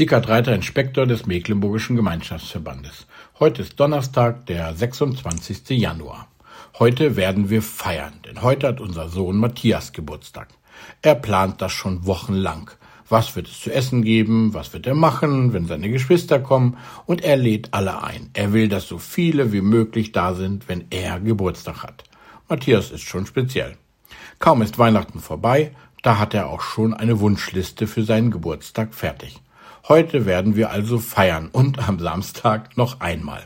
Sickert Reiter, Inspektor des Mecklenburgischen Gemeinschaftsverbandes. Heute ist Donnerstag, der 26. Januar. Heute werden wir feiern, denn heute hat unser Sohn Matthias Geburtstag. Er plant das schon wochenlang. Was wird es zu essen geben? Was wird er machen, wenn seine Geschwister kommen? Und er lädt alle ein. Er will, dass so viele wie möglich da sind, wenn er Geburtstag hat. Matthias ist schon speziell. Kaum ist Weihnachten vorbei, da hat er auch schon eine Wunschliste für seinen Geburtstag fertig. Heute werden wir also feiern und am Samstag noch einmal.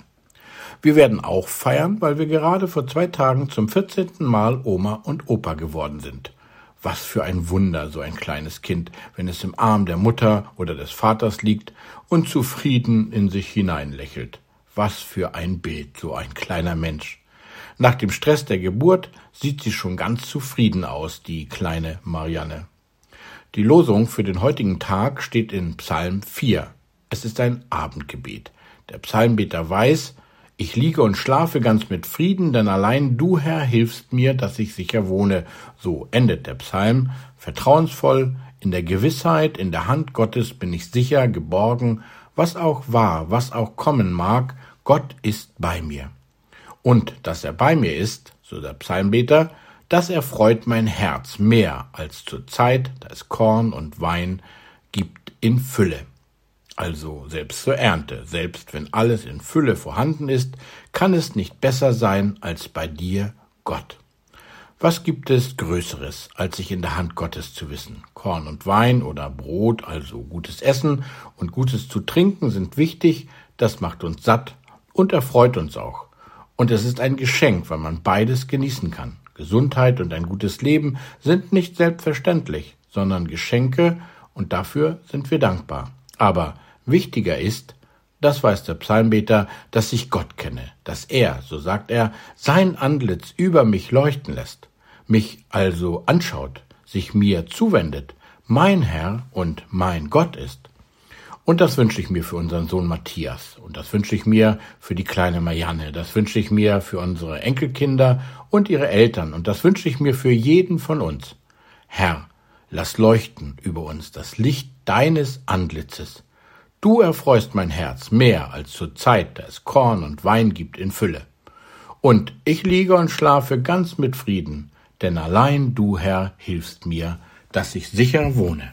Wir werden auch feiern, weil wir gerade vor zwei Tagen zum 14. Mal Oma und Opa geworden sind. Was für ein Wunder, so ein kleines Kind, wenn es im Arm der Mutter oder des Vaters liegt und zufrieden in sich hineinlächelt. Was für ein Bild, so ein kleiner Mensch. Nach dem Stress der Geburt sieht sie schon ganz zufrieden aus, die kleine Marianne. Die Losung für den heutigen Tag steht in Psalm 4. Es ist ein Abendgebet. Der Psalmbeter weiß, ich liege und schlafe ganz mit Frieden, denn allein du, Herr, hilfst mir, dass ich sicher wohne. So endet der Psalm, vertrauensvoll, in der Gewissheit, in der Hand Gottes bin ich sicher, geborgen, was auch war, was auch kommen mag, Gott ist bei mir. Und dass er bei mir ist, so der Psalmbeter, das erfreut mein Herz mehr als zur Zeit, da es Korn und Wein gibt in Fülle. Also selbst zur Ernte, selbst wenn alles in Fülle vorhanden ist, kann es nicht besser sein als bei dir, Gott. Was gibt es Größeres, als sich in der Hand Gottes zu wissen? Korn und Wein oder Brot, also gutes Essen und gutes zu trinken sind wichtig, das macht uns satt und erfreut uns auch. Und es ist ein Geschenk, weil man beides genießen kann. Gesundheit und ein gutes Leben sind nicht selbstverständlich, sondern Geschenke, und dafür sind wir dankbar. Aber wichtiger ist, das weiß der Psalmbeter, dass ich Gott kenne, dass er, so sagt er, sein Antlitz über mich leuchten lässt, mich also anschaut, sich mir zuwendet, mein Herr und mein Gott ist. Und das wünsche ich mir für unseren Sohn Matthias. Und das wünsche ich mir für die kleine Marianne. Das wünsche ich mir für unsere Enkelkinder und ihre Eltern. Und das wünsche ich mir für jeden von uns. Herr, lass leuchten über uns das Licht deines Antlitzes. Du erfreust mein Herz mehr als zur Zeit, da es Korn und Wein gibt in Fülle. Und ich liege und schlafe ganz mit Frieden, denn allein du, Herr, hilfst mir, dass ich sicher wohne.